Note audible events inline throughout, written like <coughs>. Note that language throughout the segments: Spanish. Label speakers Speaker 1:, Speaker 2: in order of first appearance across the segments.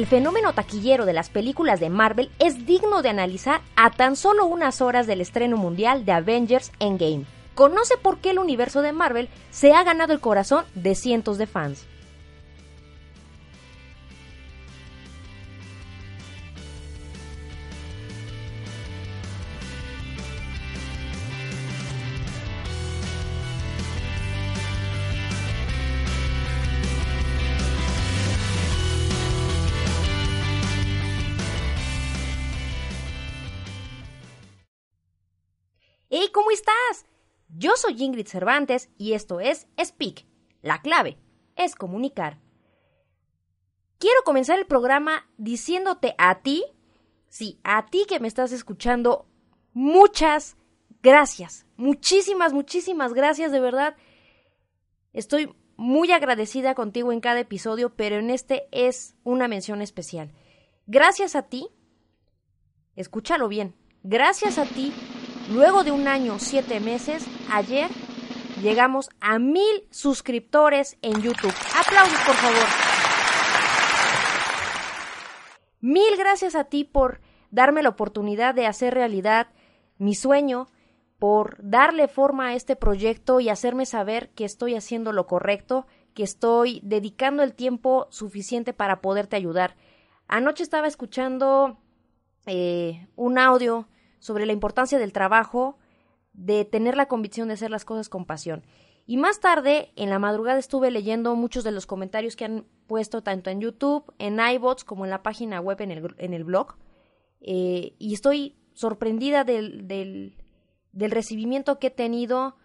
Speaker 1: el fenómeno taquillero de las películas de Marvel es digno de analizar a tan solo unas horas del estreno mundial de Avengers Endgame. Conoce por qué el universo de Marvel se ha ganado el corazón de cientos de fans. Yo soy Ingrid Cervantes y esto es Speak. La clave es comunicar. Quiero comenzar el programa diciéndote a ti, sí, a ti que me estás escuchando, muchas gracias. Muchísimas, muchísimas gracias, de verdad. Estoy muy agradecida contigo en cada episodio, pero en este es una mención especial. Gracias a ti, escúchalo bien, gracias a ti Luego de un año, siete meses, ayer llegamos a mil suscriptores en YouTube. Aplausos, por favor. Mil gracias a ti por darme la oportunidad de hacer realidad mi sueño, por darle forma a este proyecto y hacerme saber que estoy haciendo lo correcto, que estoy dedicando el tiempo suficiente para poderte ayudar. Anoche estaba escuchando eh, un audio sobre la importancia del trabajo, de tener la convicción de hacer las cosas con pasión. Y más tarde, en la madrugada, estuve leyendo muchos de los comentarios que han puesto tanto en YouTube, en iBots, como en la página web, en el, en el blog. Eh, y estoy sorprendida del, del, del, recibimiento que he tenido,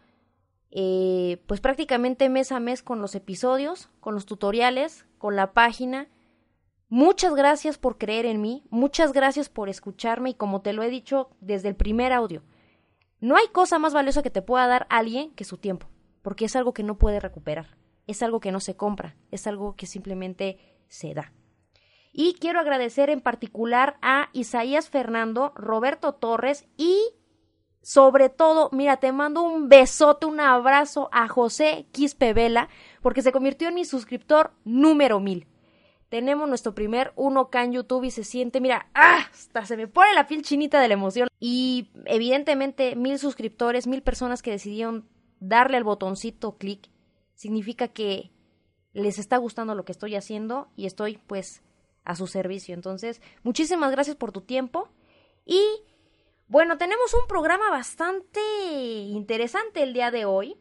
Speaker 1: eh, pues prácticamente mes a mes con los episodios, con los tutoriales, con la página. Muchas gracias por creer en mí, muchas gracias por escucharme y como te lo he dicho desde el primer audio, no hay cosa más valiosa que te pueda dar alguien que su tiempo, porque es algo que no puede recuperar, es algo que no se compra, es algo que simplemente se da. Y quiero agradecer en particular a Isaías Fernando, Roberto Torres y sobre todo, mira, te mando un besote, un abrazo a José Quispe Vela, porque se convirtió en mi suscriptor número mil tenemos nuestro primer 1K en YouTube y se siente, mira, ¡ah! hasta se me pone la piel chinita de la emoción. Y evidentemente mil suscriptores, mil personas que decidieron darle al botoncito clic, significa que les está gustando lo que estoy haciendo y estoy pues a su servicio. Entonces, muchísimas gracias por tu tiempo y bueno, tenemos un programa bastante interesante el día de hoy.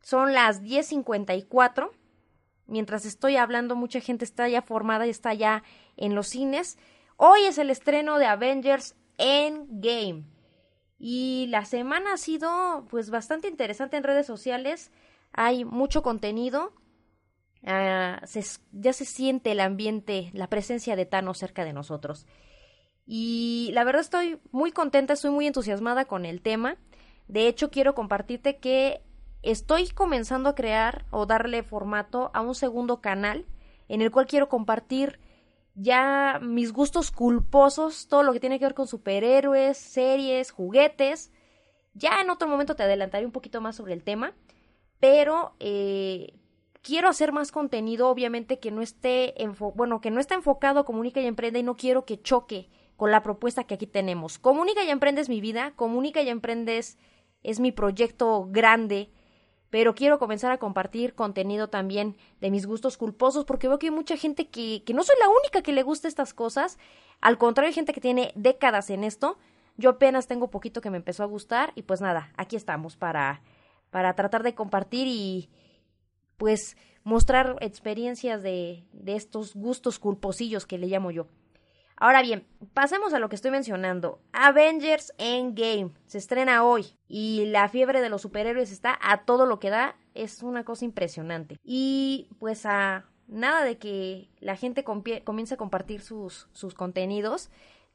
Speaker 1: Son las 10.54 mientras estoy hablando, mucha gente está ya formada y está ya en los cines. Hoy es el estreno de Avengers Endgame. Y la semana ha sido pues bastante interesante en redes sociales. Hay mucho contenido. Ah, ya se siente el ambiente, la presencia de Thanos cerca de nosotros. Y la verdad estoy muy contenta, estoy muy entusiasmada con el tema. De hecho, quiero compartirte que estoy comenzando a crear o darle formato a un segundo canal en el cual quiero compartir ya mis gustos culposos, todo lo que tiene que ver con superhéroes, series, juguetes. Ya en otro momento te adelantaré un poquito más sobre el tema, pero eh, quiero hacer más contenido, obviamente que no esté bueno, que no esté enfocado a Comunica y Emprende y no quiero que choque con la propuesta que aquí tenemos. Comunica y Emprende es mi vida, Comunica y Emprende es mi proyecto grande pero quiero comenzar a compartir contenido también de mis gustos culposos porque veo que hay mucha gente que, que no soy la única que le gusta estas cosas, al contrario hay gente que tiene décadas en esto, yo apenas tengo poquito que me empezó a gustar y pues nada, aquí estamos para, para tratar de compartir y pues mostrar experiencias de, de estos gustos culposillos que le llamo yo. Ahora bien, pasemos a lo que estoy mencionando. Avengers Endgame se estrena hoy y la fiebre de los superhéroes está a todo lo que da. Es una cosa impresionante. Y pues a nada de que la gente comience a compartir sus, sus contenidos.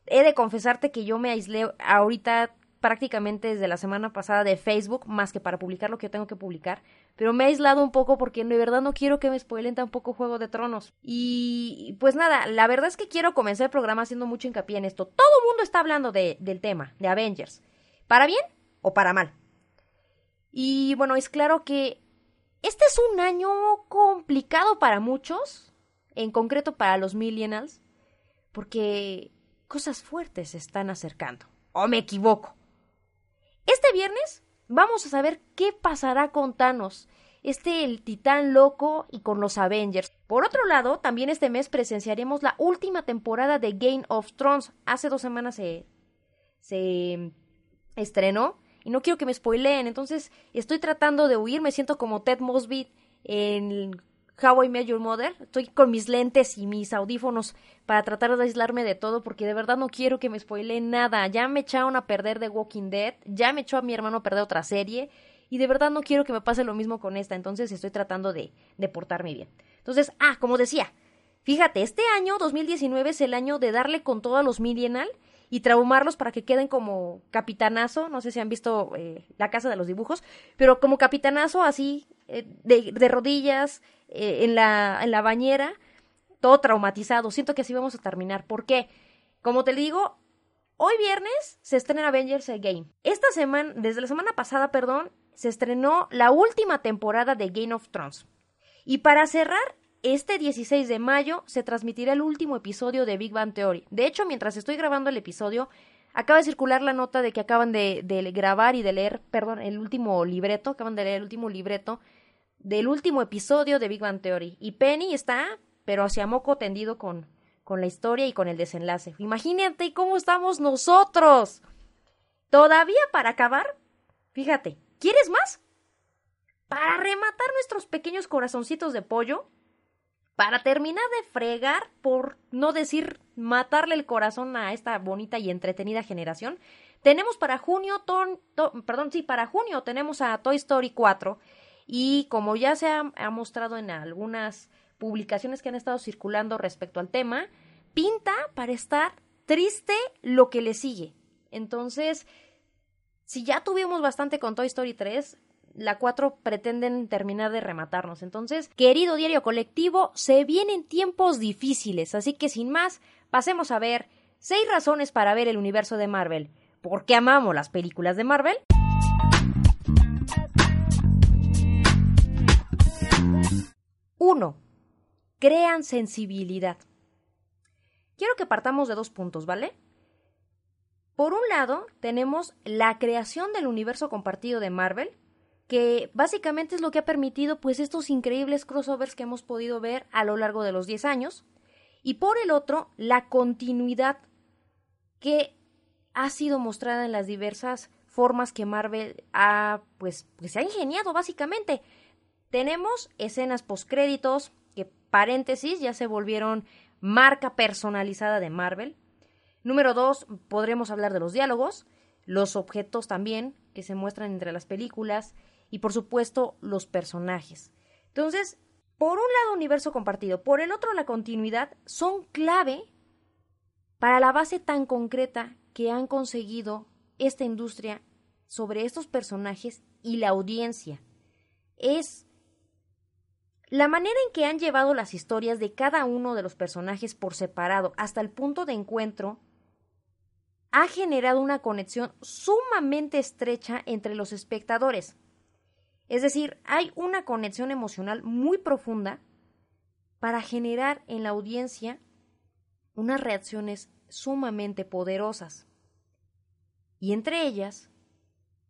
Speaker 1: He de confesarte que yo me aislé ahorita prácticamente desde la semana pasada de Facebook, más que para publicar lo que yo tengo que publicar, pero me he aislado un poco porque de verdad no quiero que me spoilen tampoco Juego de Tronos. Y pues nada, la verdad es que quiero comenzar el programa haciendo mucho hincapié en esto. Todo el mundo está hablando de, del tema, de Avengers, para bien o para mal. Y bueno, es claro que este es un año complicado para muchos, en concreto para los millennials, porque cosas fuertes se están acercando. ¿O me equivoco? Este viernes vamos a saber qué pasará con Thanos, este el titán loco y con los Avengers. Por otro lado, también este mes presenciaremos la última temporada de Game of Thrones. Hace dos semanas se, se estrenó y no quiero que me spoileen, entonces estoy tratando de huir, me siento como Ted Mosby en How I Met Your Mother. Estoy con mis lentes y mis audífonos para tratar de aislarme de todo porque de verdad no quiero que me spoileen nada. Ya me echaron a perder The Walking Dead, ya me echó a mi hermano a perder otra serie y de verdad no quiero que me pase lo mismo con esta, entonces estoy tratando de, de portarme bien. Entonces, ah, como decía, fíjate, este año 2019 es el año de darle con todo a los Millennial y traumarlos para que queden como capitanazo, no sé si han visto eh, la casa de los dibujos, pero como capitanazo así, eh, de, rodillas, eh, en, la, en la bañera, todo traumatizado. Siento que así vamos a terminar. ¿Por qué? Como te digo, hoy viernes se estrena Avengers Game. Esta semana, desde la semana pasada, perdón, se estrenó la última temporada de Game of Thrones. Y para cerrar, este 16 de mayo se transmitirá el último episodio de Big Bang Theory. De hecho, mientras estoy grabando el episodio, acaba de circular la nota de que acaban de, grabar y de leer, perdón, el último libreto, acaban de leer el último libreto del último episodio de Big Bang Theory. Y Penny está, pero hacia moco tendido con, con la historia y con el desenlace. Imagínate cómo estamos nosotros. Todavía para acabar, fíjate, ¿quieres más? Para rematar nuestros pequeños corazoncitos de pollo, para terminar de fregar, por no decir matarle el corazón a esta bonita y entretenida generación, tenemos para junio, perdón, sí, para junio tenemos a Toy Story 4 y como ya se ha, mostrado en algunas publicaciones que han estado circulando respecto al tema, pinta para estar triste lo que le sigue. Entonces, si ya tuvimos bastante con Toy Story 3, la 4 pretenden terminar de rematarnos. Entonces, querido diario colectivo, se vienen tiempos difíciles, así que sin más, pasemos a ver seis razones para ver el universo de Marvel. ¿Por qué amamos las películas de Marvel? 1. Crean sensibilidad. Quiero que partamos de dos puntos, ¿vale? Por un lado, tenemos la creación del universo compartido de Marvel, que básicamente es lo que ha permitido pues estos increíbles crossovers que hemos podido ver a lo largo de los 10 años y por el otro la continuidad que ha sido mostrada en las diversas formas que Marvel ha pues, pues se ha ingeniado básicamente. Tenemos escenas postcréditos que paréntesis ya se volvieron marca personalizada de Marvel. Número dos, podremos hablar de los diálogos, los objetos también que se muestran entre las películas, y por supuesto los personajes. Entonces, por un lado universo compartido, por el otro la continuidad, son clave para la base tan concreta que han conseguido esta industria sobre estos personajes y la audiencia. Es la manera en que han llevado las historias de cada uno de los personajes por separado hasta el punto de encuentro ha generado una conexión sumamente estrecha entre los espectadores. Es decir, hay una conexión emocional muy profunda para generar en la audiencia unas reacciones sumamente poderosas. Y entre ellas,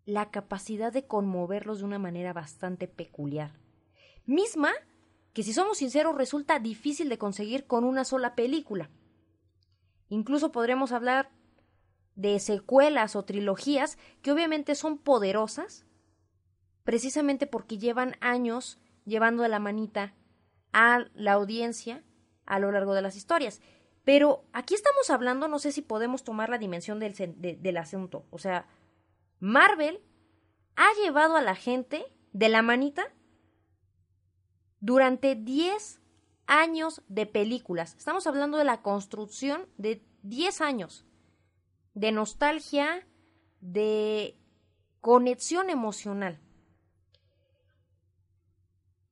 Speaker 1: la capacidad de conmoverlos de una manera bastante peculiar. Misma que, si somos sinceros, resulta difícil de conseguir con una sola película. Incluso podremos hablar de secuelas o trilogías que obviamente son poderosas, precisamente porque llevan años llevando de la manita a la audiencia a lo largo de las historias. Pero aquí estamos hablando, no sé si podemos tomar la dimensión del, del asunto. O sea, Marvel ha llevado a la gente de la manita durante 10 años de películas. Estamos hablando de la construcción de 10 años de nostalgia, de conexión emocional.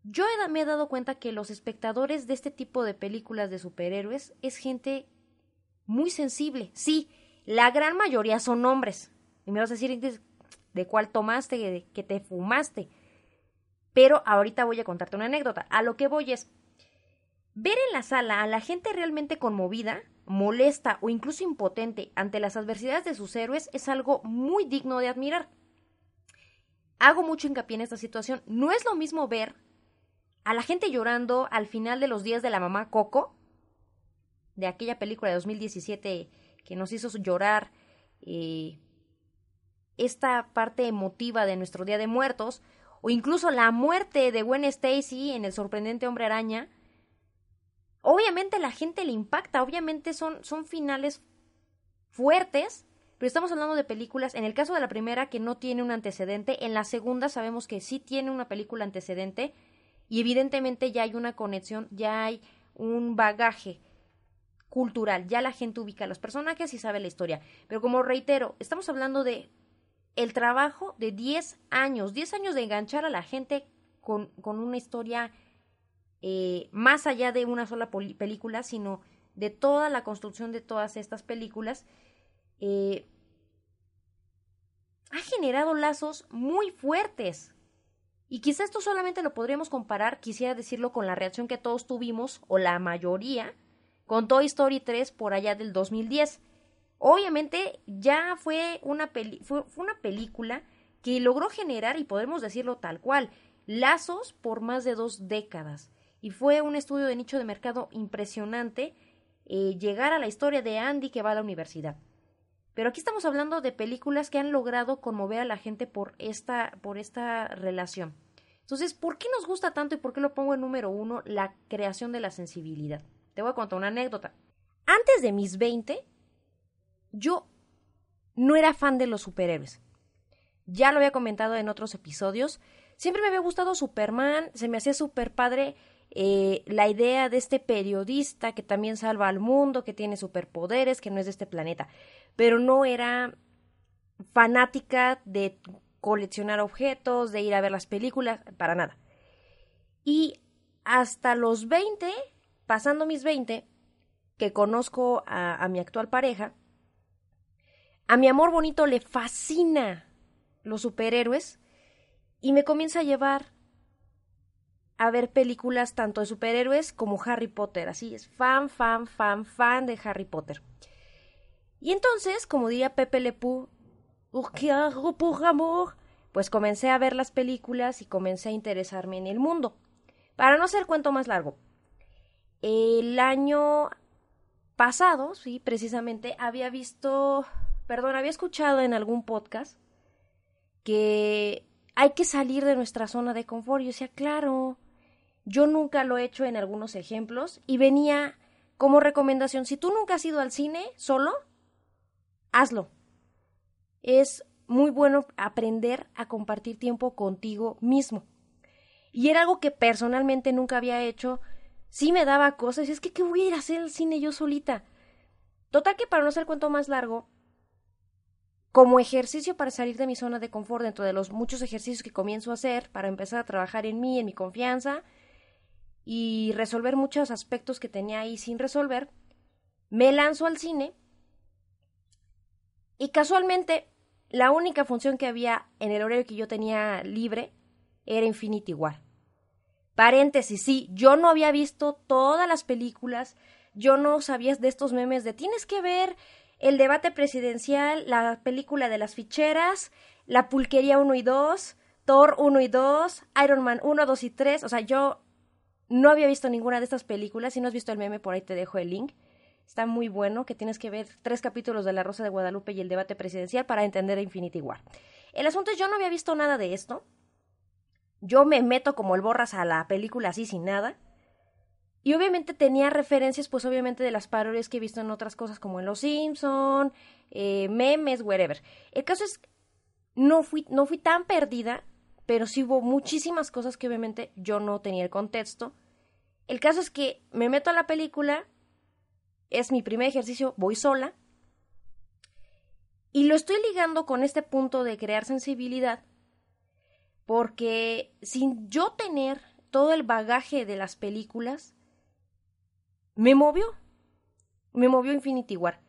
Speaker 1: Yo me he dado cuenta que los espectadores de este tipo de películas de superhéroes es gente muy sensible. Sí, la gran mayoría son hombres. Y me vas a decir de cuál tomaste, que te fumaste. Pero ahorita voy a contarte una anécdota. A lo que voy es ver en la sala a la gente realmente conmovida, molesta o incluso impotente ante las adversidades de sus héroes es algo muy digno de admirar. Hago mucho hincapié en esta situación. No es lo mismo ver a la gente llorando al final de los días de la mamá Coco, de aquella película de 2017 que nos hizo llorar eh, esta parte emotiva de nuestro Día de Muertos, o incluso la muerte de Gwen Stacy en El sorprendente hombre araña, obviamente la gente le impacta, obviamente son, son finales fuertes, pero estamos hablando de películas, en el caso de la primera que no tiene un antecedente, en la segunda sabemos que sí tiene una película antecedente y evidentemente ya hay una conexión, ya hay un bagaje cultural, ya la gente ubica a los personajes y sabe la historia. Pero como reitero, estamos hablando de el trabajo de 10 años, 10 años de enganchar a la gente con, con una historia eh, más allá de una sola película, sino de toda la construcción de todas estas películas, eh, ha generado lazos muy fuertes. Y quizá esto solamente lo podríamos comparar, quisiera decirlo, con la reacción que todos tuvimos, o la mayoría, con Toy Story 3 por allá del 2010. Obviamente ya fue una, fue, una película que logró generar, y podemos decirlo tal cual, lazos por más de dos décadas. Y fue un estudio de nicho de mercado impresionante eh, llegar a la historia de Andy que va a la universidad. Pero aquí estamos hablando de películas que han logrado conmover a la gente por esta, por esta relación. Entonces, ¿por qué nos gusta tanto y por qué lo pongo en número uno? La creación de la sensibilidad. Te voy a contar una anécdota. Antes de mis 20, yo no era fan de los superhéroes. Ya lo había comentado en otros episodios. Siempre me había gustado Superman, se me hacía súper padre eh, la idea de este periodista que también salva al mundo, que tiene superpoderes, que no es de este planeta. Pero no era fanática de coleccionar objetos, de ir a ver las películas, para nada. Y hasta los 20 pasando mis 20, que conozco a, mi actual pareja, a mi amor bonito le fascina los superhéroes y me comienza a llevar a ver películas tanto de superhéroes como Harry Potter. Así es, fan, fan, fan, fan de Harry Potter. Y entonces, como diría Pepe Le Pew, pues comencé a ver las películas y comencé a interesarme en el mundo. Para no hacer cuento más largo, el año pasado, sí, precisamente, había visto, perdón, había escuchado en algún podcast que hay que salir de nuestra zona de confort. Yo decía, claro, yo nunca lo he hecho en algunos ejemplos y venía como recomendación, si tú nunca has ido al cine solo, hazlo. Es muy bueno aprender a compartir tiempo contigo mismo. Y era algo que personalmente nunca había hecho sí me daba cosas. Es que, ¿qué voy a ir a hacer al cine yo solita? Total que para no hacer cuento más largo, como ejercicio para salir de mi zona de confort, dentro de los muchos ejercicios que comienzo a hacer para empezar a trabajar en mí, en mi confianza y resolver muchos aspectos que tenía ahí sin resolver, me lanzo al cine y casualmente la única función que había en el horario que yo tenía libre era Infinity War. Paréntesis, sí, yo no había visto todas las películas, yo no sabía de estos memes de tienes que ver el debate presidencial, la película de las ficheras, la pulquería 1 y 2, Thor 1 y 2, Iron Man 1, 2 y 3, o sea, yo no había visto ninguna de estas películas, si no has visto el meme, por ahí te dejo el link. Está muy bueno, que tienes que ver tres capítulos de La Rosa de Guadalupe y el debate presidencial para entender Infinity War. El asunto es, yo no había visto nada de esto, yo me meto como el borras a la película así sin nada. Y obviamente tenía referencias, pues obviamente de las parodias que he visto en otras cosas como en Los Simpson, eh, memes, wherever. El caso es, no fui, no fui tan perdida, pero sí hubo muchísimas cosas que obviamente yo no tenía el contexto. El caso es que me meto a la película, es mi primer ejercicio, voy sola, y lo estoy ligando con este punto de crear sensibilidad, porque sin yo tener todo el bagaje de las películas, me movió, me movió Infinity War.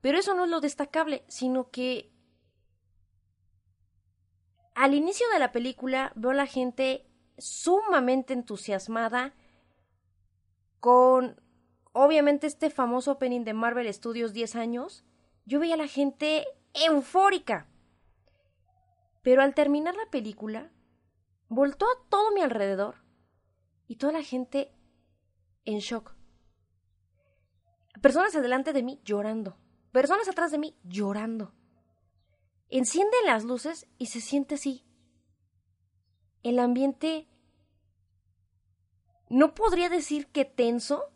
Speaker 1: Pero eso no es lo destacable, sino que al inicio de la película veo a la gente sumamente entusiasmada con, obviamente este famoso opening de Marvel Studios 10 años, yo veía a la gente eufórica. Pero al terminar la película, voltó a todo mi alrededor y toda la gente en shock. Personas adelante de mí llorando. Personas atrás de mí llorando. Encienden las luces y se siente así. El ambiente no podría decir que tenso,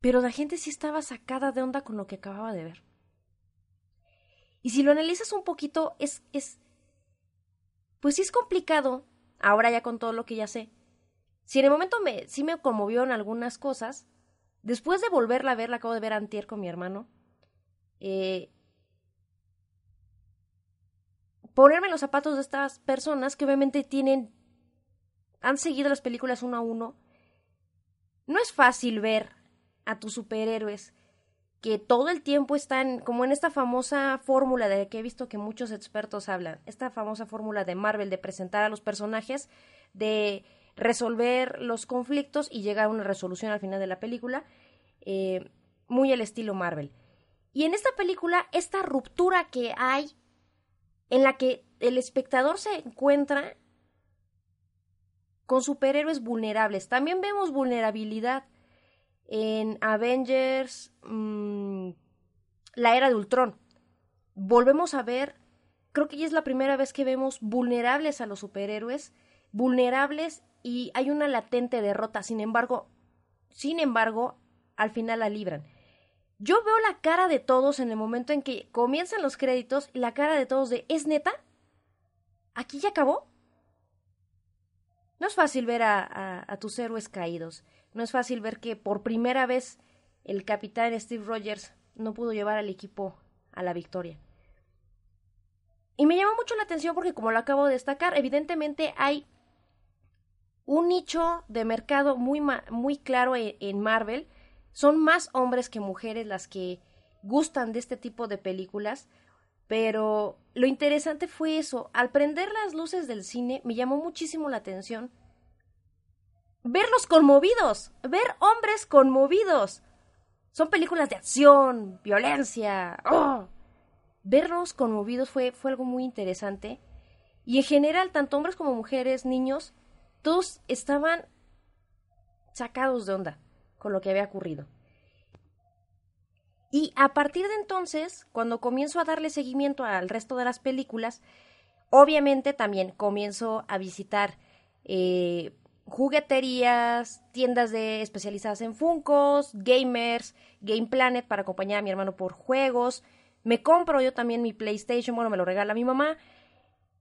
Speaker 1: pero la gente sí estaba sacada de onda con lo que acababa de ver. Y si lo analizas un poquito, es, es, pues sí es complicado, ahora ya con todo lo que ya sé. Si en el momento me, sí me conmovió en algunas cosas, después de volverla a ver, la acabo de ver antier con mi hermano, eh, ponerme los zapatos de estas personas que obviamente tienen, han seguido las películas uno a uno, no es fácil ver a tus superhéroes que todo el tiempo están como en esta famosa fórmula de que he visto que muchos expertos hablan, esta famosa fórmula de Marvel de presentar a los personajes, de resolver los conflictos y llegar a una resolución al final de la película, eh, muy al estilo Marvel. Y en esta película, esta ruptura que hay en la que el espectador se encuentra con superhéroes vulnerables. También vemos vulnerabilidad en Avengers, mm, la era de Ultron. Volvemos a ver, creo que ya es la primera vez que vemos vulnerables a los superhéroes, vulnerables y hay una latente derrota. Sin embargo, sin embargo, al final la libran. Yo veo la cara de todos en el momento en que comienzan los créditos y la cara de todos de ¿es neta? ¿Aquí ya acabó? No es fácil ver a, a tus héroes caídos. No es fácil ver que por primera vez el capitán Steve Rogers no pudo llevar al equipo a la victoria. Y me llama mucho la atención porque, como lo acabo de destacar, evidentemente hay un nicho de mercado muy, muy claro en, en Marvel. Son más hombres que mujeres las que gustan de este tipo de películas. Pero lo interesante fue eso. Al prender las luces del cine, me llamó muchísimo la atención verlos conmovidos, ver hombres conmovidos. Son películas de acción, violencia. ¡oh! Verlos conmovidos fue, fue algo muy interesante. Y en general, tanto hombres como mujeres, niños, todos estaban sacados de onda con lo que había ocurrido. Y a partir de entonces, cuando comienzo a darle seguimiento al resto de las películas, obviamente también comienzo a visitar eh, jugueterías, tiendas de especializadas en Funcos, gamers, Game Planet para acompañar a mi hermano por juegos. Me compro yo también mi PlayStation, bueno, me lo regala mi mamá.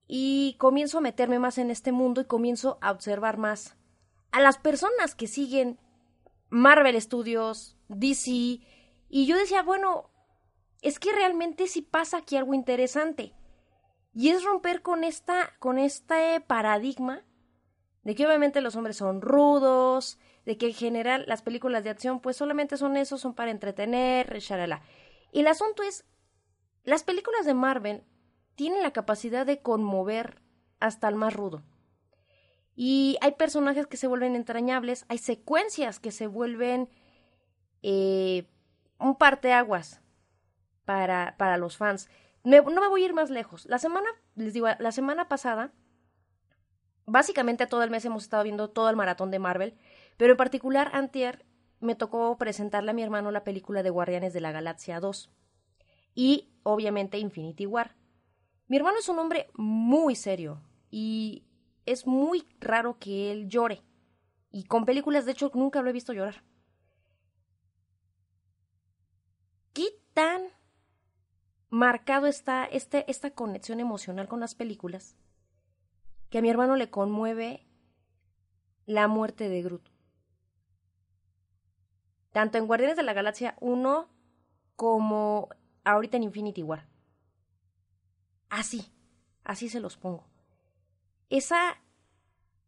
Speaker 1: Y comienzo a meterme más en este mundo y comienzo a observar más a las personas que siguen Marvel Studios, DC. Y yo decía, bueno, es que realmente sí pasa aquí algo interesante. Y es romper con esta, con este paradigma de que obviamente los hombres son rudos, de que en general las películas de acción pues solamente son eso, son para entretener, shalala. Y el asunto es, las películas de Marvel tienen la capacidad de conmover hasta el más rudo. Y hay personajes que se vuelven entrañables, hay secuencias que se vuelven eh, un parteaguas para, para los fans. no me voy a ir más lejos. La semana, les digo, la semana pasada básicamente todo el mes hemos estado viendo todo el maratón de Marvel, pero en particular antier me tocó presentarle a mi hermano la película de Guardianes de la Galaxia 2 y obviamente Infinity War. Mi hermano es un hombre muy serio y es muy raro que él llore. Y con películas, de hecho, nunca lo he visto llorar. ¿Qué tan marcado está este, esta conexión emocional con las películas? que a mi hermano le conmueve la muerte de Groot. Tanto en Guardianes de la Galaxia 1 como ahorita en Infinity War. Así, así se los pongo. Esa,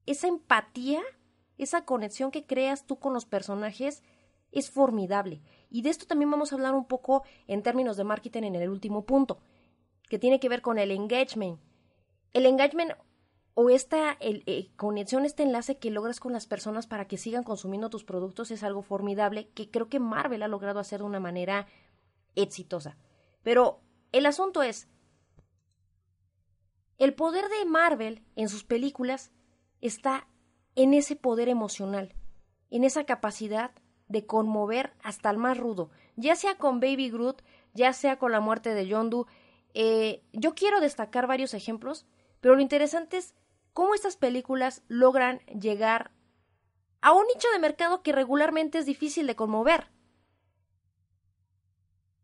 Speaker 1: esa empatía, esa conexión que creas tú con los personajes es formidable. Y de esto también vamos a hablar un poco en términos de marketing en el último punto, que tiene que ver con el engagement. El engagement o esta eh, conexión, este enlace que logras con las personas para que sigan consumiendo tus productos es algo formidable que creo que Marvel ha logrado hacer de una manera exitosa. Pero el asunto es, el poder de Marvel en sus películas está en ese poder emocional, en esa capacidad de conmover hasta el más rudo, ya sea con Baby Groot, ya sea con la muerte de Yondu. Eh, yo quiero destacar varios ejemplos, pero lo interesante es cómo estas películas logran llegar a un nicho de mercado que regularmente es difícil de conmover.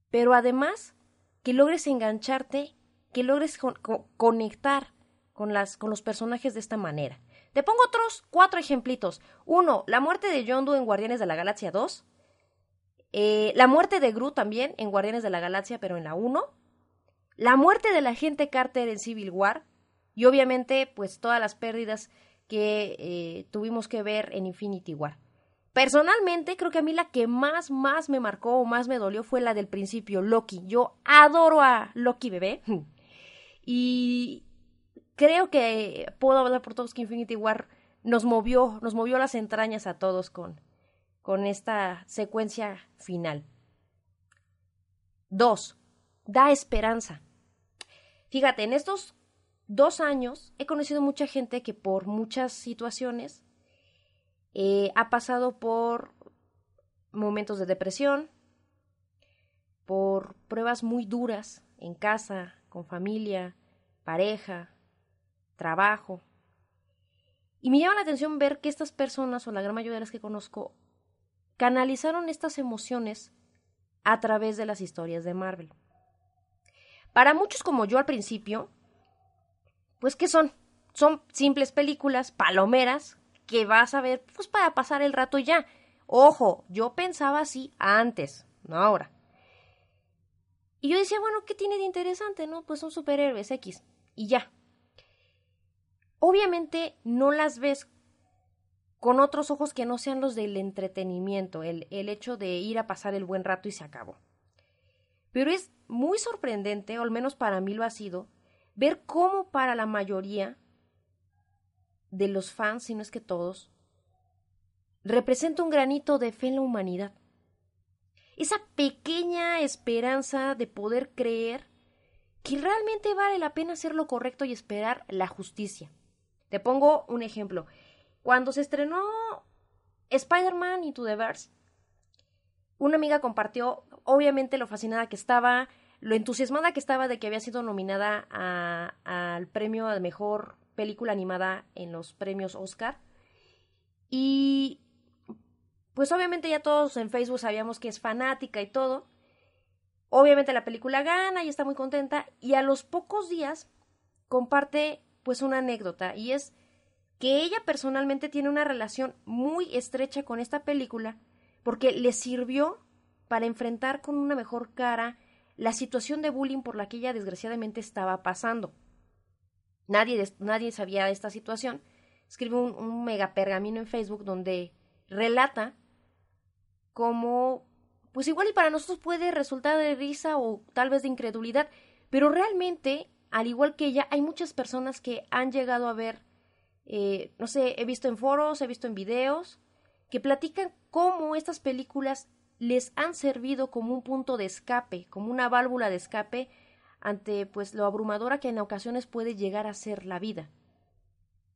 Speaker 1: Pero además, que logres engancharte, que logres conectar con, las, con los personajes de esta manera. Te pongo otros cuatro ejemplitos. Uno, la muerte de Yondu en Guardianes de la Galaxia 2. Eh, la muerte de Gru también en Guardianes de la Galaxia, pero en la 1. La muerte de la agente Carter en Civil War. Y obviamente, pues todas las pérdidas que eh, tuvimos que ver en Infinity War. Personalmente, creo que a mí la que más, más me marcó o más me dolió fue la del principio, Loki. Yo adoro a Loki bebé. <laughs> Y creo que puedo hablar por todos que Infinity War nos movió, nos movió las entrañas a todos con, con esta secuencia final. Dos, da esperanza. Fíjate, en estos dos años he conocido mucha gente que por muchas situaciones eh, ha pasado por momentos de depresión, por pruebas muy duras en casa, con familia, pareja, trabajo. Y me llama la atención ver que estas personas, o la gran mayoría de las que conozco, canalizaron estas emociones a través de las historias de Marvel. Para muchos como yo al principio, pues ¿qué son? Son simples películas, palomeras, que vas a ver pues para pasar el rato ya. Ojo, yo pensaba así antes, no ahora. Y yo decía, bueno, ¿qué tiene de interesante, no? Pues son superhéroes X. Y ya. Obviamente no las ves con otros ojos que no sean los del entretenimiento, el, el hecho de ir a pasar el buen rato y se acabó. Pero es muy sorprendente, o al menos para mí lo ha sido, ver cómo para la mayoría de los fans, si no es que todos, representa un granito de fe en la humanidad. Esa pequeña esperanza de poder creer que realmente vale la pena hacer lo correcto y esperar la justicia. Te pongo un ejemplo. Cuando se estrenó Spider-Man Into the Verse, una amiga compartió, obviamente, lo fascinada que estaba, lo entusiasmada que estaba de que había sido nominada al premio a mejor película animada en los premios Oscar. Y pues obviamente ya todos en Facebook sabíamos que es fanática y todo. Obviamente la película gana y está muy contenta y a los pocos días comparte pues una anécdota y es que ella personalmente tiene una relación muy estrecha con esta película porque le sirvió para enfrentar con una mejor cara la situación de bullying por la que ella desgraciadamente estaba pasando. Nadie, nadie sabía de esta situación. Escribe un, un mega pergamino en Facebook donde relata cómo pues igual y para nosotros puede resultar de risa o tal vez de incredulidad, pero realmente, al igual que ella, hay muchas personas que han llegado a ver, eh, no sé, he visto en foros, he visto en videos, que platican cómo estas películas les han servido como un punto de escape, como una válvula de escape ante pues lo abrumadora que en ocasiones puede llegar a ser la vida.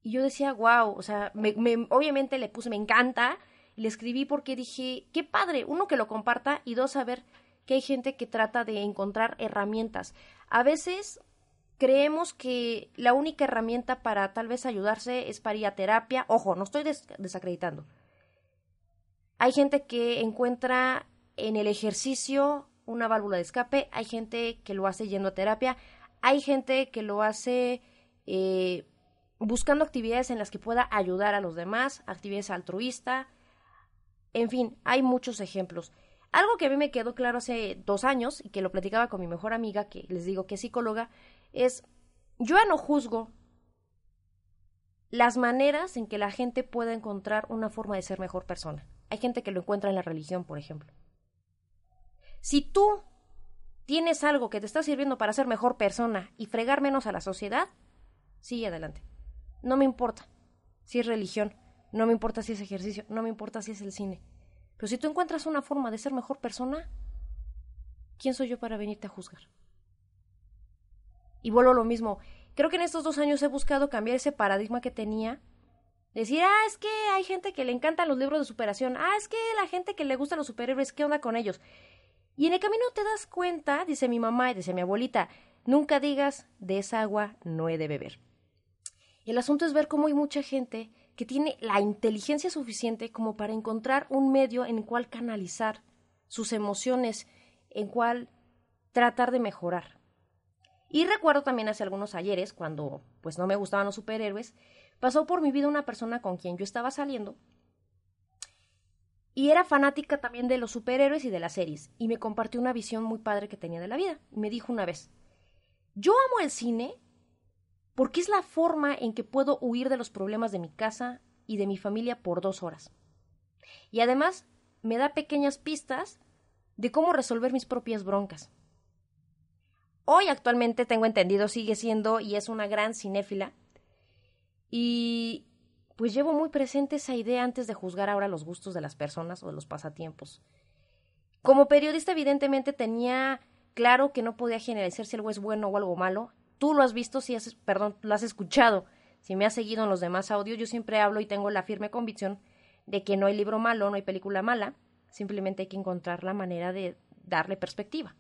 Speaker 1: Y yo decía, wow, o sea, me, obviamente le puse, me encanta, le escribí porque dije, qué padre, uno que lo comparta y dos, saber que hay gente que trata de encontrar herramientas. A veces creemos que la única herramienta para tal vez ayudarse es para ir a terapia. Ojo, no estoy desacreditando. Hay gente que encuentra en el ejercicio una válvula de escape, hay gente que lo hace yendo a terapia, hay gente que lo hace eh, buscando actividades en las que pueda ayudar a los demás, actividades altruistas, en fin, hay muchos ejemplos. Algo que a mí me quedó claro hace dos años y que lo platicaba con mi mejor amiga, que les digo que es psicóloga, es yo ya no juzgo las maneras en que la gente puede encontrar una forma de ser mejor persona. Hay gente que lo encuentra en la religión, por ejemplo. Si tú tienes algo que te está sirviendo para ser mejor persona y fregar menos a la sociedad, sigue adelante. No me importa si es religión, no me importa si es ejercicio, no me importa si es el cine. Pero si tú encuentras una forma de ser mejor persona, ¿quién soy yo para venirte a juzgar? Y vuelvo a lo mismo. Creo que en estos dos años he buscado cambiar ese paradigma que tenía. Decir, ah, es que hay gente que le encantan los libros de superación. Ah, es que la gente que le gustan los superhéroes, ¿qué onda con ellos? Y en el camino te das cuenta, dice mi mamá y dice mi abuelita, nunca digas, de esa agua no he de beber. El asunto es ver cómo hay mucha gente que tiene la inteligencia suficiente como para encontrar un medio en el cual canalizar sus emociones, en cual tratar de mejorar. Y recuerdo también hace algunos ayeres, cuando pues no me gustaban los superhéroes, pasó por mi vida una persona con quien yo estaba saliendo y era fanática también de los superhéroes y de las series, y me compartió una visión muy padre que tenía de la vida. Me dijo una vez, yo amo el cine porque es la forma en que puedo huir de los problemas de mi casa y de mi familia por dos horas. Y además me da pequeñas pistas de cómo resolver mis propias broncas. Hoy actualmente tengo entendido sigue siendo y es una gran cinéfila. Y pues llevo muy presente esa idea antes de juzgar ahora los gustos de las personas o de los pasatiempos. Como periodista evidentemente tenía claro que no podía generalizar si algo es bueno o algo malo. Tú lo has visto, si has, perdón, lo has escuchado. Si me has seguido en los demás audios, yo siempre hablo y tengo la firme convicción de que no hay libro malo, no hay película mala, simplemente hay que encontrar la manera de darle perspectiva.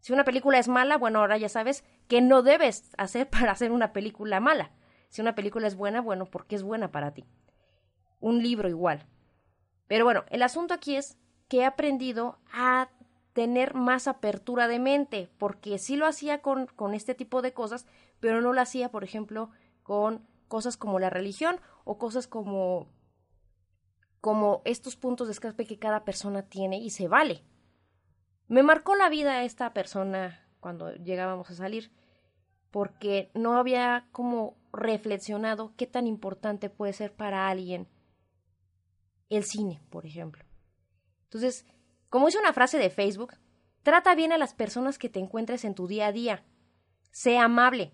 Speaker 1: Si una película es mala, bueno, ahora ya sabes que no debes hacer <laughs> para hacer una película mala. Si una película es buena, bueno, porque es buena para ti. Un libro igual. Pero bueno, el asunto aquí es que he aprendido a tener más apertura de mente, porque sí lo hacía con, con este tipo de cosas, pero no lo hacía, por ejemplo, con cosas como la religión o cosas como como estos puntos de escape que cada persona tiene y se vale. Me marcó la vida esta persona cuando llegábamos a salir, porque no había como reflexionado qué tan importante puede ser para alguien el cine, por ejemplo. Entonces, como dice una frase de Facebook, trata bien a las personas que te encuentres en tu día a día. Sé amable,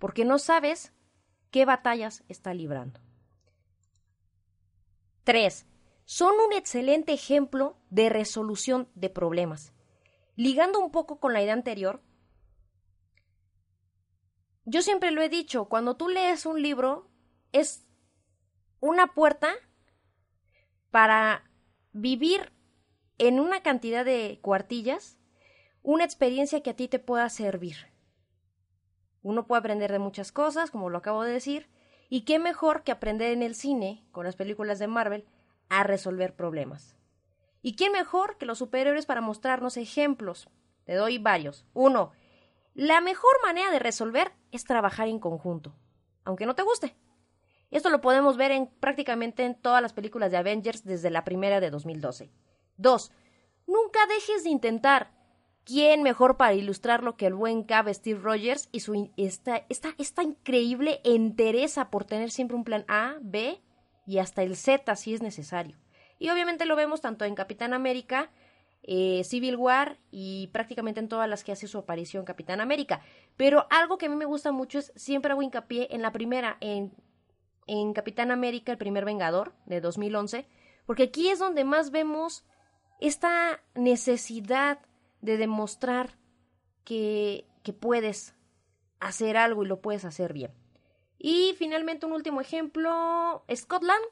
Speaker 1: porque no sabes qué batallas está librando. 3. Son un excelente ejemplo de resolución de problemas. Ligando un poco con la idea anterior, yo siempre lo he dicho, cuando tú lees un libro es una puerta para vivir en una cantidad de cuartillas una experiencia que a ti te pueda servir. Uno puede aprender de muchas cosas, como lo acabo de decir, y qué mejor que aprender en el cine, con las películas de Marvel, a resolver problemas. ¿Y quién mejor que los superhéroes para mostrarnos ejemplos? Te doy varios. Uno, la mejor manera de resolver es trabajar en conjunto, aunque no te guste. Esto lo podemos ver en prácticamente en todas las películas de Avengers desde la primera de 2012. Dos, nunca dejes de intentar. ¿Quién mejor para ilustrarlo que el buen Cab Steve Rogers y su esta, esta, esta increíble entereza por tener siempre un plan A, B y hasta el Z si es necesario? Y obviamente lo vemos tanto en Capitán América, eh, Civil War y prácticamente en todas las que hace su aparición Capitán América. Pero algo que a mí me gusta mucho es siempre hago hincapié en la primera, en, en Capitán América, el primer Vengador de 2011, porque aquí es donde más vemos esta necesidad de demostrar que, que puedes hacer algo y lo puedes hacer bien. Y finalmente un último ejemplo, Scotland,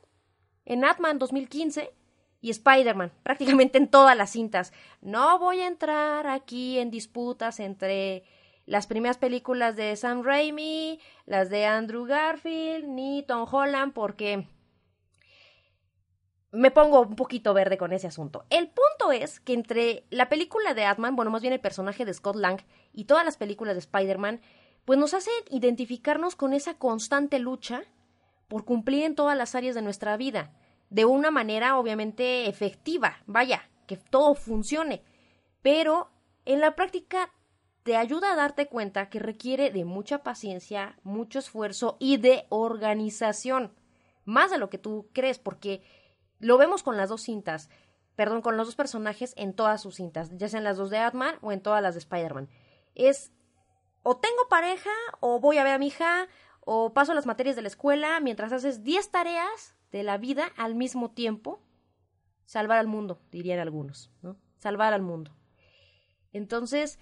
Speaker 1: en Atman 2015, y Spider-Man, <laughs> prácticamente en todas las cintas. No voy a entrar aquí en disputas entre las primeras películas de Sam Raimi, las de Andrew Garfield, ni Tom Holland, porque me pongo un poquito verde con ese asunto. El punto es que entre la película de Atman, bueno, más bien el personaje de Scott Lang y todas las películas de Spider-Man, pues nos hace identificarnos con esa constante lucha por cumplir en todas las áreas de nuestra vida de una manera obviamente efectiva, vaya, que todo funcione. Pero en la práctica te ayuda a darte cuenta que requiere de mucha paciencia, mucho esfuerzo y de organización, más de lo que tú crees, porque lo vemos con las dos cintas, perdón, con los dos personajes en todas sus cintas, ya sean las dos de Atman o en todas las de Spider-Man. Es o tengo pareja, o voy a ver a mi hija, o paso las materias de la escuela mientras haces 10 tareas de la vida al mismo tiempo. Salvar al mundo, dirían algunos, ¿no? Salvar al mundo. Entonces,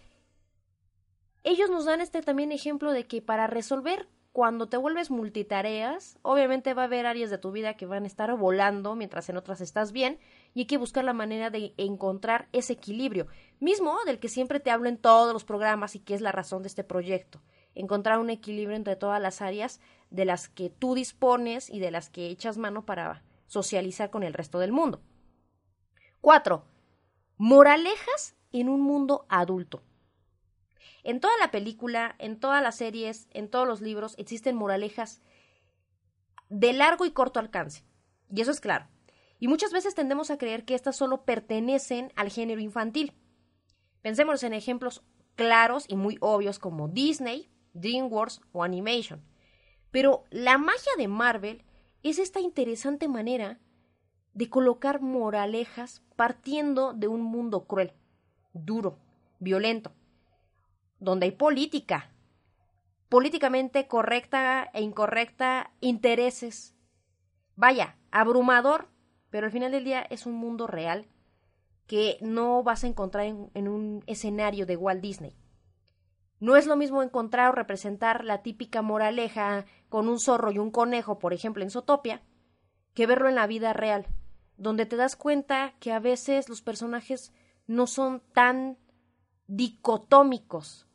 Speaker 1: ellos nos dan este también ejemplo de que para resolver cuando te vuelves multitareas, obviamente va a haber áreas de tu vida que van a estar volando mientras en otras estás bien y hay que buscar la manera de encontrar ese equilibrio, mismo del que siempre te hablo en todos los programas y que es la razón de este proyecto, encontrar un equilibrio entre todas las áreas de las que tú dispones y de las que echas mano para socializar con el resto del mundo. Cuatro, moralejas en un mundo adulto. En toda la película, en todas las series, en todos los libros, existen moralejas de largo y corto alcance. Y eso es claro. Y muchas veces tendemos a creer que estas solo pertenecen al género infantil. Pensemos en ejemplos claros y muy obvios como Disney, DreamWorks o Animation. Pero la magia de Marvel es esta interesante manera de colocar moralejas partiendo de un mundo cruel, duro, violento, donde hay política, políticamente correcta e incorrecta, intereses. Vaya, abrumador, pero al final del día es un mundo real que no vas a encontrar en, un escenario de Walt Disney. No es lo mismo encontrar o representar la típica moraleja con un zorro y un conejo, por ejemplo, en Zootopia, que verlo en la vida real, donde te das cuenta que a veces los personajes no son tan dicotómicos,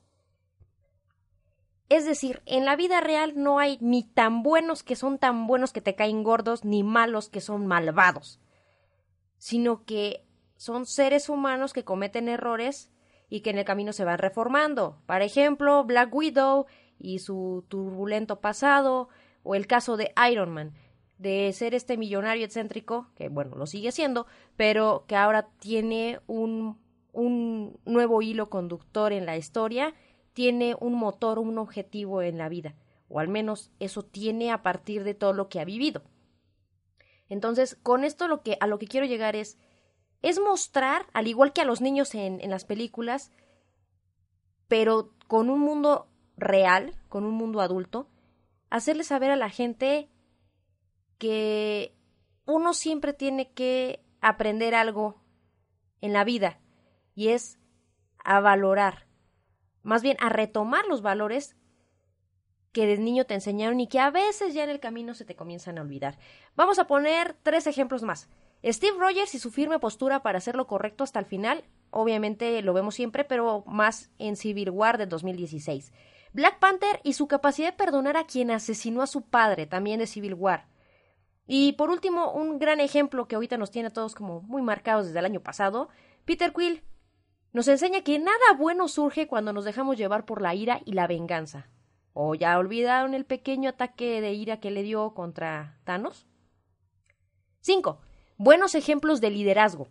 Speaker 1: es decir, en la vida real no hay ni tan buenos que son tan buenos que te caen gordos, ni malos que son malvados, sino que son seres humanos que cometen errores y que en el camino se van reformando. Por ejemplo, Black Widow y su turbulento pasado, o el caso de Iron Man, de ser este millonario excéntrico, que bueno, lo sigue siendo, pero que ahora tiene un, un nuevo hilo conductor en la historia tiene un motor, un objetivo en la vida, o al menos eso tiene a partir de todo lo que ha vivido. Entonces, con esto lo que, a lo que quiero llegar es, es mostrar, al igual que a los niños en, en las películas, pero con un mundo real, con un mundo adulto, hacerle saber a la gente que uno siempre tiene que aprender algo en la vida y es a valorar, más bien a retomar los valores que de niño te enseñaron y que a veces ya en el camino se te comienzan a olvidar. Vamos a poner tres ejemplos más. Steve Rogers y su firme postura para hacer lo correcto hasta el final, obviamente lo vemos siempre, pero más en Civil War de 2016. Black Panther y su capacidad de perdonar a quien asesinó a su padre, también de Civil War. Y por último, un gran ejemplo que ahorita nos tiene a todos como muy marcados desde el año pasado, Peter Quill, nos enseña que nada bueno surge cuando nos dejamos llevar por la ira y la venganza. ¿O ya olvidaron el pequeño ataque de ira que le dio contra Thanos? 5. Buenos ejemplos de liderazgo.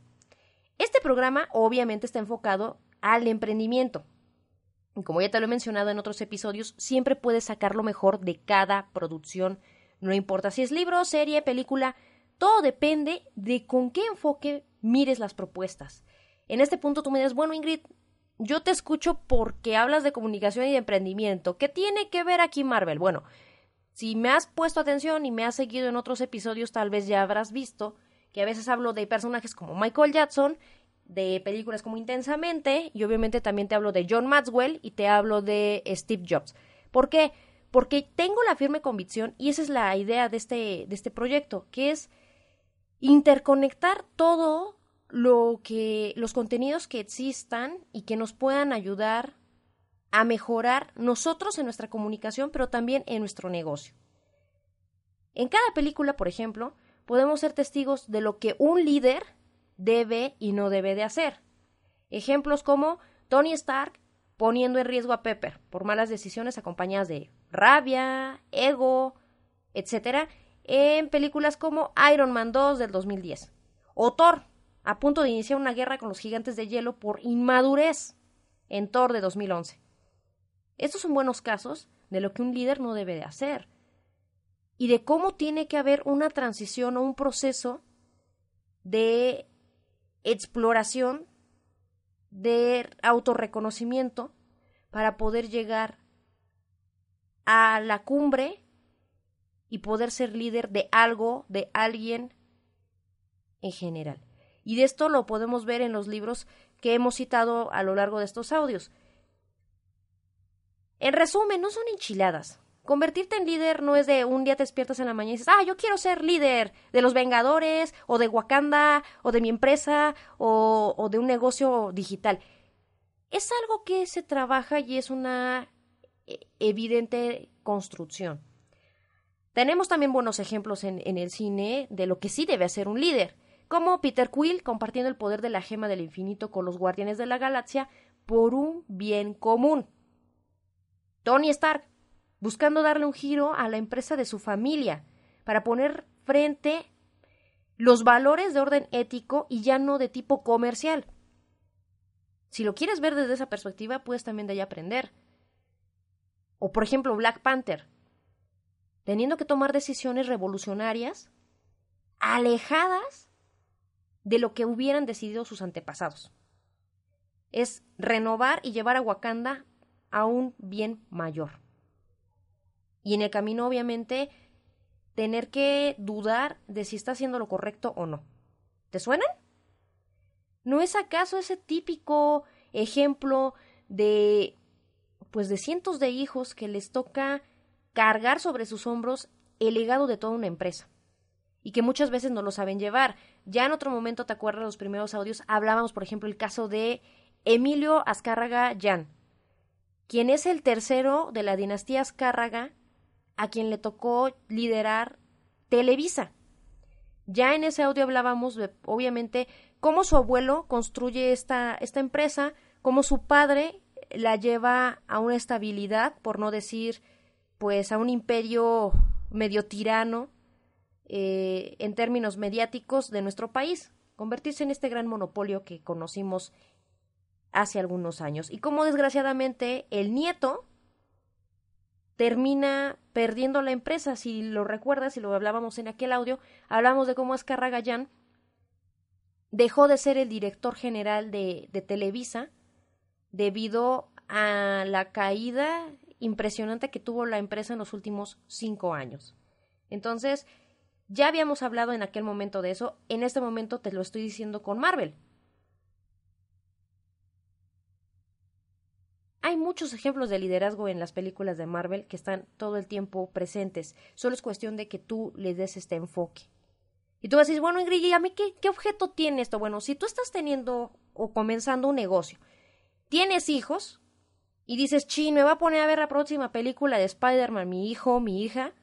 Speaker 1: Este programa obviamente está enfocado al emprendimiento. Y como ya te lo he mencionado en otros episodios, siempre puedes sacar lo mejor de cada producción. No importa si es libro, serie, película, todo depende de con qué enfoque mires las propuestas. En este punto tú me dices, bueno, Ingrid, yo te escucho porque hablas de comunicación y de emprendimiento. ¿Qué tiene que ver aquí Marvel? Bueno, si me has puesto atención y me has seguido en otros episodios, tal vez ya habrás visto que a veces hablo de personajes como Michael Jackson, de películas como Intensamente, y obviamente también te hablo de John Maxwell y te hablo de Steve Jobs. ¿Por qué? Porque tengo la firme convicción, y esa es la idea de este, de este proyecto, que es interconectar todo lo que los contenidos que existan y que nos puedan ayudar a mejorar nosotros en nuestra comunicación, pero también en nuestro negocio. En cada película, por ejemplo, podemos ser testigos de lo que un líder debe y no debe de hacer. Ejemplos como Tony Stark poniendo en riesgo a Pepper por malas decisiones acompañadas de rabia, ego, etc. en películas como Iron Man 2 del 2010 o Thor a punto de iniciar una guerra con los gigantes de hielo por inmadurez en Thor de 2011. Estos son buenos casos de lo que un líder no debe de hacer y de cómo tiene que haber una transición o un proceso de exploración, de autorreconocimiento para poder llegar a la cumbre y poder ser líder de algo, de alguien en general. Y de esto lo podemos ver en los libros que hemos citado a lo largo de estos audios. En resumen, no son enchiladas. Convertirte en líder no es de un día te despiertas en la mañana y dices, ah, yo quiero ser líder de los Vengadores, o de Wakanda, o de mi empresa, o, de un negocio digital. Es algo que se trabaja y es una eh, evidente construcción. Tenemos también buenos ejemplos en, en, el cine de lo que sí debe hacer un líder, como Peter Quill compartiendo el poder de la gema del infinito con los guardianes de la galaxia por un bien común. Tony Stark buscando darle un giro a la empresa de su familia para poner frente los valores de orden ético y ya no de tipo comercial. Si lo quieres ver desde esa perspectiva, puedes también de ahí aprender. O por ejemplo, Black Panther, teniendo que tomar decisiones revolucionarias alejadas de lo que hubieran decidido sus antepasados. Es renovar y llevar a Wakanda a un bien mayor. Y en el camino, obviamente, tener que dudar de si está haciendo lo correcto o no. ¿Te suenan? ¿No es acaso ese típico ejemplo de pues de cientos de hijos que les toca cargar sobre sus hombros el legado de toda una empresa y que muchas veces no lo saben llevar. Ya en otro momento, ¿te acuerdas los primeros audios? Hablábamos, por ejemplo, el caso de Emilio Azcárraga Jan, quien es el tercero de la dinastía Azcárraga a quien le tocó liderar Televisa. Ya en ese audio hablábamos de, obviamente, cómo su abuelo construye esta, esta empresa, cómo su padre la lleva a una estabilidad, por no decir, pues, a un imperio medio tirano eh, en términos mediáticos de nuestro país, convertirse en este gran monopolio que conocimos hace algunos años. Y cómo desgraciadamente el nieto termina perdiendo la empresa. Si lo recuerdas, si lo hablábamos en aquel audio, hablamos de cómo Azcarra Gallán dejó de ser el director general de Televisa debido a la caída impresionante que tuvo la empresa en los últimos cinco años. Entonces, ya habíamos hablado en aquel momento de eso, en este momento te lo estoy diciendo con Marvel. Hay muchos ejemplos de liderazgo en las películas de Marvel que están todo el tiempo presentes. Solo es cuestión de que tú le des este enfoque. Y tú vas a decir, bueno, Ingrid, ¿y a mí qué, qué objeto tiene esto? Bueno, si tú estás teniendo o comenzando un negocio, tienes hijos y dices, chi, me va a poner a ver la próxima película de Spider-Man, mi hijo, mi hija.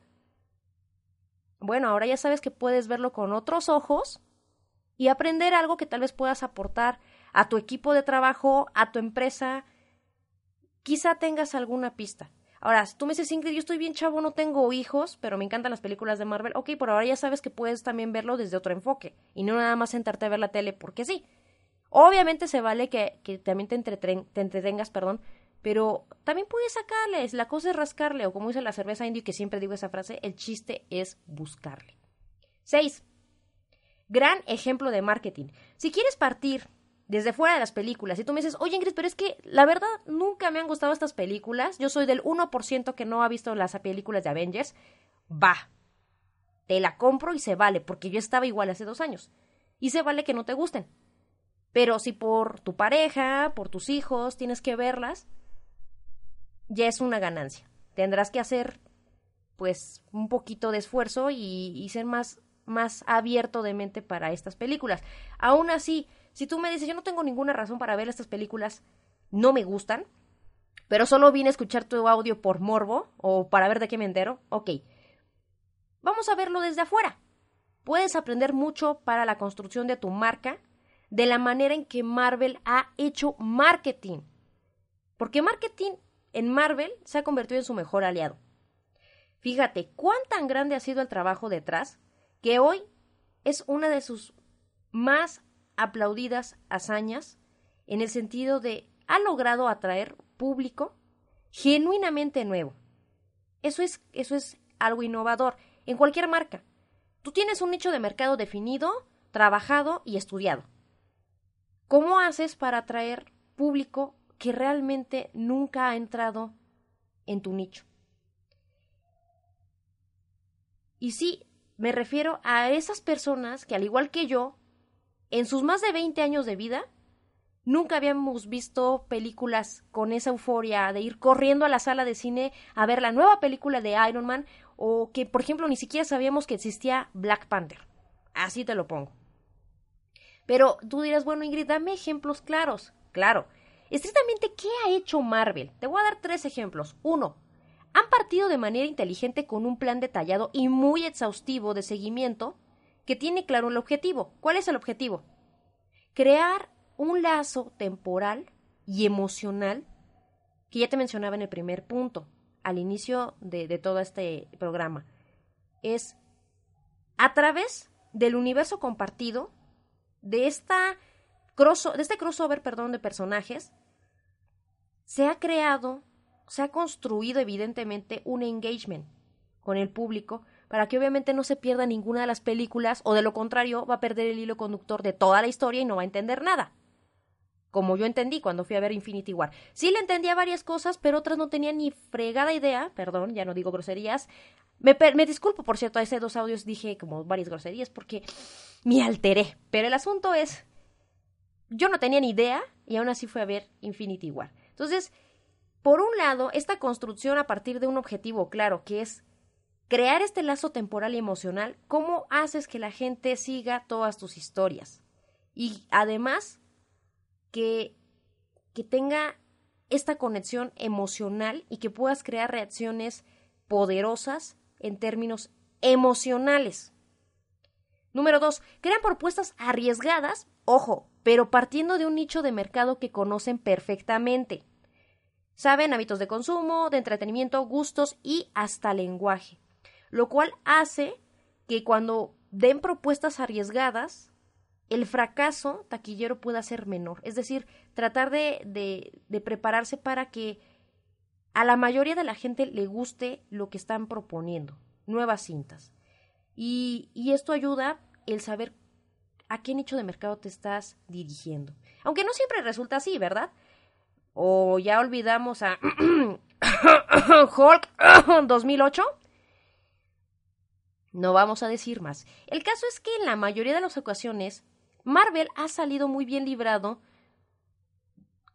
Speaker 1: Bueno, ahora ya sabes que puedes verlo con otros ojos y aprender algo que tal vez puedas aportar a tu equipo de trabajo, a tu empresa, quizá tengas alguna pista. Ahora, tú me dices, Ingrid, yo estoy bien chavo, no tengo hijos, pero me encantan las películas de Marvel, ok, por ahora ya sabes que puedes también verlo desde otro enfoque y no nada más sentarte a ver la tele porque sí. Obviamente se vale que, que también te, te entretengas, perdón, pero también puedes sacarles, la cosa es rascarle, o como dice la cerveza indio, que siempre digo esa frase, el chiste es buscarle. 6. Gran ejemplo de marketing. Si quieres partir desde fuera de las películas. Y tú me dices, oye Ingrid, pero es que la verdad nunca me han gustado estas películas. Yo soy del 1% que no ha visto las películas de Avengers. Va. Te la compro y se vale, porque yo estaba igual hace dos años. Y se vale que no te gusten. Pero si por tu pareja, por tus hijos, tienes que verlas, ya es una ganancia. Tendrás que hacer, pues, un poquito de esfuerzo y, ser más, más abierto de mente para estas películas. Aún así, si tú me dices, yo no tengo ninguna razón para ver estas películas, no me gustan, pero solo vine a escuchar tu audio por morbo o para ver de qué me entero, ok. Vamos a verlo desde afuera. Puedes aprender mucho para la construcción de tu marca de la manera en que Marvel ha hecho marketing. Porque marketing en Marvel se ha convertido en su mejor aliado. Fíjate cuán tan grande ha sido el trabajo detrás que hoy es una de sus más aplaudidas hazañas en el sentido de ha logrado atraer público genuinamente nuevo. Eso es, eso es algo innovador en cualquier marca. Tú tienes un nicho de mercado definido, trabajado y estudiado. ¿Cómo haces para atraer público que realmente nunca ha entrado en tu nicho? Y sí, me refiero a esas personas que, al igual que yo, en sus más de 20 años de vida, nunca habíamos visto películas con esa euforia de ir corriendo a la sala de cine a ver la nueva película de Iron Man o que, por ejemplo, ni siquiera sabíamos que existía Black Panther. Así te lo pongo. Pero tú dirás, bueno, Ingrid, dame ejemplos claros. Claro. Estrictamente, ¿qué ha hecho Marvel? Te voy a dar tres ejemplos. Uno, han partido de manera inteligente con un plan detallado y muy exhaustivo de seguimiento que tiene claro el objetivo. ¿Cuál es el objetivo? Crear un lazo temporal y emocional que ya te mencionaba en el primer punto, al inicio de, todo este programa. Es a través del universo compartido, de, esta de este crossover perdón, de personajes, se ha creado, se ha construido evidentemente un engagement con el público para que obviamente no se pierda ninguna de las películas o de lo contrario va a perder el hilo conductor de toda la historia y no va a entender nada. Como yo entendí cuando fui a ver Infinity War. Sí le entendía varias cosas, pero otras no tenía ni fregada idea, perdón, ya no digo groserías. Me, me disculpo, por cierto, a ese dos audios dije como varias groserías porque me alteré. Pero el asunto es, yo no tenía ni idea y aún así fui a ver Infinity War. Entonces, por un lado, esta construcción a partir de un objetivo claro, que es crear este lazo temporal y emocional, ¿cómo haces que la gente siga todas tus historias? Y además, que, que tenga esta conexión emocional y que puedas crear reacciones poderosas en términos emocionales. Número dos, crean propuestas arriesgadas, ojo, pero partiendo de un nicho de mercado que conocen perfectamente. Saben hábitos de consumo, de entretenimiento, gustos y hasta lenguaje lo cual hace que cuando den propuestas arriesgadas, el fracaso taquillero pueda ser menor. Es decir, tratar de, de, prepararse para que a la mayoría de la gente le guste lo que están proponiendo, nuevas cintas. Y, y esto ayuda el saber a qué nicho de mercado te estás dirigiendo. Aunque no siempre resulta así, ¿verdad? O ya olvidamos a <coughs> Hulk <coughs> 2008 no vamos a decir más. El caso es que en la mayoría de las ocasiones, Marvel ha salido muy bien librado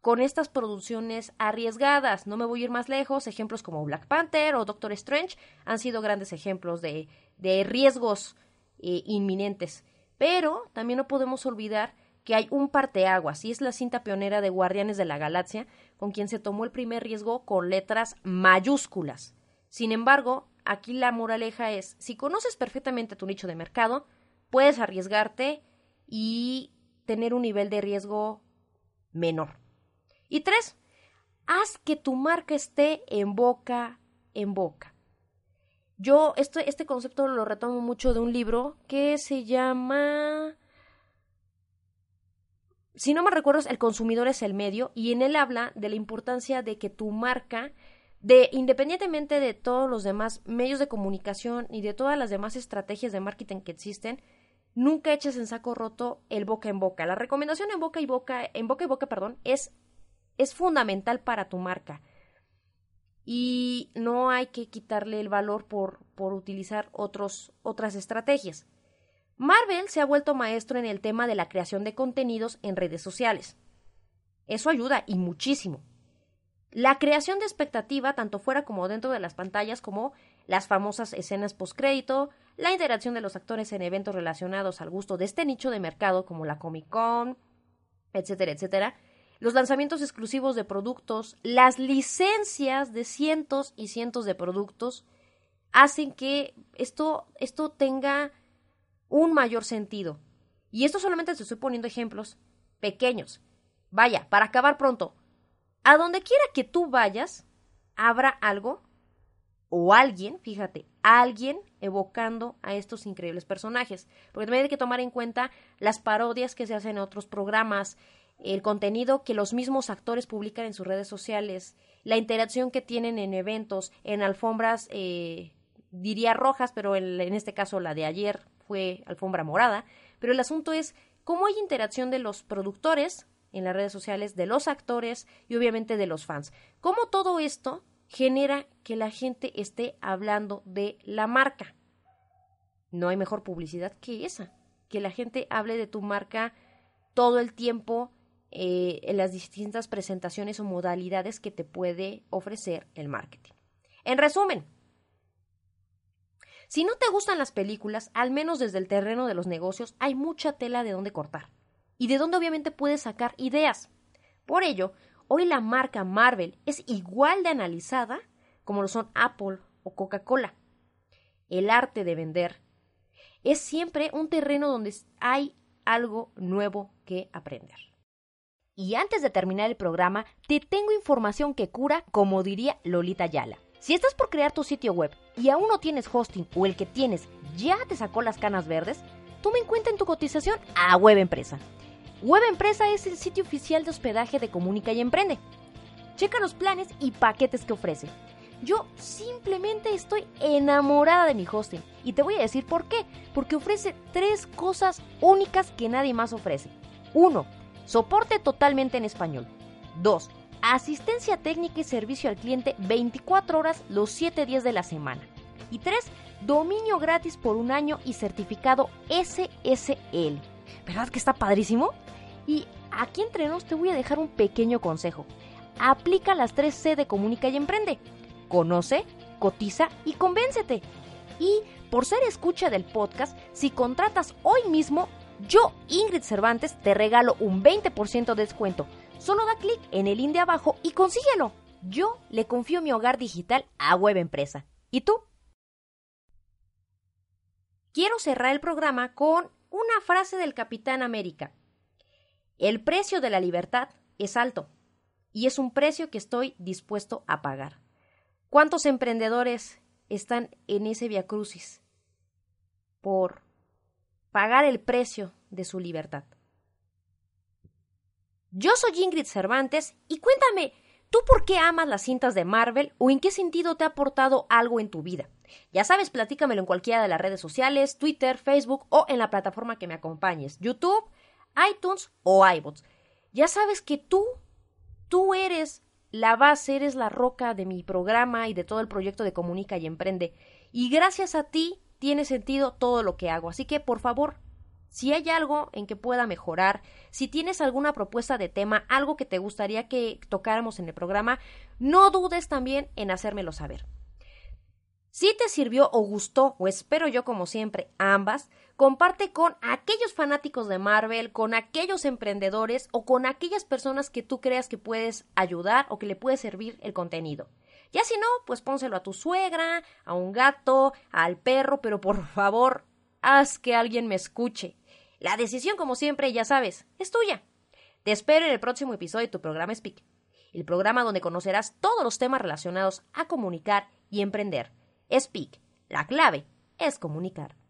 Speaker 1: con estas producciones arriesgadas. No me voy a ir más lejos. Ejemplos como Black Panther o Doctor Strange han sido grandes ejemplos de, de riesgos eh, inminentes. Pero también no podemos olvidar que hay un parteaguas y es la cinta pionera de Guardianes de la Galaxia, con quien se tomó el primer riesgo con letras mayúsculas. Sin embargo, aquí la moraleja es, si conoces perfectamente tu nicho de mercado, puedes arriesgarte y tener un nivel de riesgo menor. Y tres, haz que tu marca esté en boca en boca. Yo este, este concepto lo retomo mucho de un libro que se llama... Si no me recuerdo, El consumidor es el medio y en él habla de la importancia de que tu marca de independientemente de todos los demás medios de comunicación y de todas las demás estrategias de marketing que existen, nunca eches en saco roto el boca en boca. La recomendación en boca y boca, en boca y boca, perdón, es, es fundamental para tu marca. Y no hay que quitarle el valor por, por utilizar otros, otras estrategias. Marvel se ha vuelto maestro en el tema de la creación de contenidos en redes sociales. Eso ayuda y muchísimo. La creación de expectativa, tanto fuera como dentro de las pantallas, como las famosas escenas postcrédito, la interacción de los actores en eventos relacionados al gusto de este nicho de mercado, como la Comic Con, etcétera, etcétera, los lanzamientos exclusivos de productos, las licencias de cientos y cientos de productos, hacen que esto, esto tenga un mayor sentido. Y esto solamente te estoy poniendo ejemplos pequeños. Vaya, para acabar pronto, a donde quiera que tú vayas, habrá algo o alguien, fíjate, alguien evocando a estos increíbles personajes. Porque también hay que tomar en cuenta las parodias que se hacen en otros programas, el contenido que los mismos actores publican en sus redes sociales, la interacción que tienen en eventos, en alfombras, eh, diría rojas, pero en este caso la de ayer fue alfombra morada. Pero el asunto es cómo hay interacción de los productores en las redes sociales de los actores y obviamente de los fans. ¿Cómo todo esto genera que la gente esté hablando de la marca? no hay mejor publicidad que esa, que la gente hable de tu marca todo el tiempo eh, en las distintas presentaciones o modalidades que te puede ofrecer el marketing. En resumen, si no te gustan las películas, al menos desde el terreno de los negocios, hay mucha tela de dónde cortar y de dónde obviamente puedes sacar ideas. Por ello, hoy la marca Marvel es igual de analizada como lo son Apple o Coca-Cola. El arte de vender es siempre un terreno donde hay algo nuevo que aprender. Y antes de terminar el programa, te tengo información que cura, como diría Lolita Yala. Si estás por crear tu sitio web y aún no tienes hosting o el que tienes ya te sacó las canas verdes, toma en cuenta en tu cotización a Web Empresa. Web Empresa es el sitio oficial de hospedaje de Comunica y Emprende. Checa los planes y paquetes que ofrece. Yo simplemente estoy enamorada de mi hosting y te voy a decir por qué. Porque ofrece tres cosas únicas que nadie más ofrece. 1. Soporte totalmente en español. 2 asistencia técnica y servicio al cliente 24 horas los 7 días de la semana. Y 3. Dominio gratis por un año y certificado SSL. ¿Verdad que está padrísimo? Y aquí entre nos te voy a dejar un pequeño consejo. Aplica las 3 C de Comunica y Emprende. Conoce, cotiza y convéncete. Y por ser escucha del podcast, si contratas hoy mismo, yo, Ingrid Cervantes, te regalo un 20% de descuento Solo da clic en el link de abajo y consíguelo. Yo le confío mi hogar digital a Web Empresa. ¿Y tú? Quiero cerrar el programa con una frase del Capitán América. El precio de la libertad es alto y es un precio que estoy dispuesto a pagar. ¿Cuántos emprendedores están en ese viacrucis por pagar el precio de su libertad? Yo soy Ingrid Cervantes y cuéntame, ¿tú por qué amas las cintas de Marvel o en qué sentido te ha aportado algo en tu vida? Ya sabes, platícamelo en cualquiera de las redes sociales, Twitter, Facebook o en la plataforma que me acompañes, YouTube, iTunes o iBots. Ya sabes que tú, tú eres la base, eres la roca de mi programa y de todo el proyecto de Comunica y Emprende. Y gracias a ti tiene sentido todo lo que hago. Así que, por favor, si hay algo en que pueda mejorar, si tienes alguna propuesta de tema, algo que te gustaría que tocáramos en el programa, no dudes también en hacérmelo saber. Si te sirvió o gustó, o espero yo como siempre, ambas, comparte con aquellos fanáticos de Marvel, con aquellos emprendedores o con aquellas personas que tú creas que puedes ayudar o que le puede servir el contenido. Ya si no, pues pónselo a tu suegra, a un gato, al perro, pero por <laughs> favor, haz que alguien me escuche. La decisión, como siempre, ya sabes, es tuya. Te espero en el próximo episodio de tu programa Speak, el programa donde conocerás todos los temas relacionados a comunicar y emprender. Speak, la clave es comunicar.